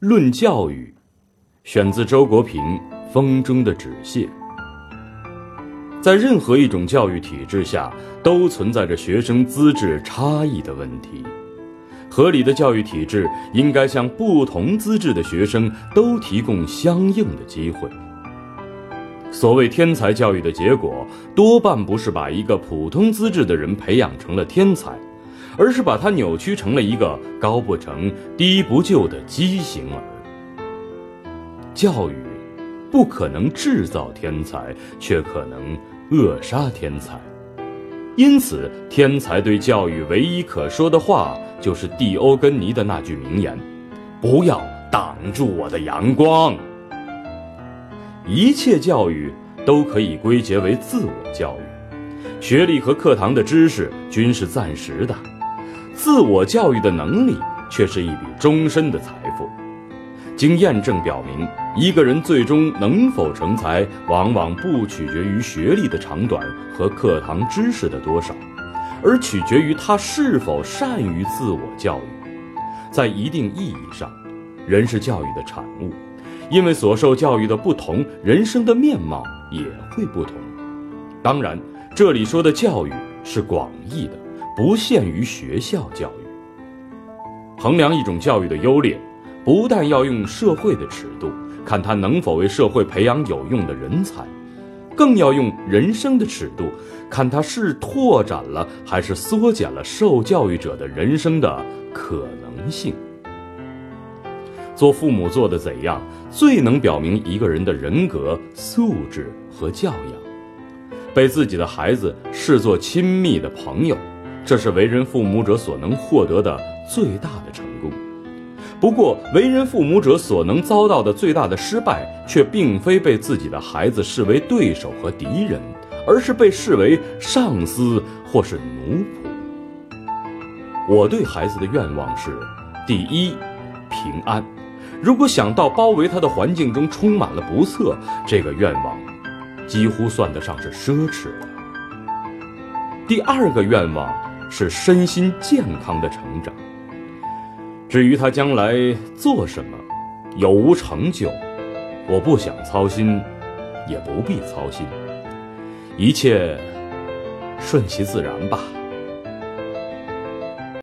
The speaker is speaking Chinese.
论教育，选自周国平《风中的纸屑》。在任何一种教育体制下，都存在着学生资质差异的问题。合理的教育体制应该向不同资质的学生都提供相应的机会。所谓天才教育的结果，多半不是把一个普通资质的人培养成了天才，而是把它扭曲成了一个高不成低不就的畸形儿。教育不可能制造天才，却可能扼杀天才。因此，天才对教育唯一可说的话，就是蒂欧根尼的那句名言：“不要挡住我的阳光。”一切教育都可以归结为自我教育，学历和课堂的知识均是暂时的，自我教育的能力却是一笔终身的财富。经验证表明，一个人最终能否成才，往往不取决于学历的长短和课堂知识的多少，而取决于他是否善于自我教育。在一定意义上，人是教育的产物，因为所受教育的不同，人生的面貌也会不同。当然，这里说的教育是广义的，不限于学校教育。衡量一种教育的优劣。不但要用社会的尺度看他能否为社会培养有用的人才，更要用人生的尺度看他是拓展了还是缩减了受教育者的人生的可能性。做父母做的怎样，最能表明一个人的人格素质和教养。被自己的孩子视作亲密的朋友，这是为人父母者所能获得的最大的成功。不过，为人父母者所能遭到的最大的失败，却并非被自己的孩子视为对手和敌人，而是被视为上司或是奴仆。我对孩子的愿望是：第一，平安。如果想到包围他的环境中充满了不测，这个愿望几乎算得上是奢侈了。第二个愿望是身心健康的成长。至于他将来做什么，有无成就，我不想操心，也不必操心，一切顺其自然吧。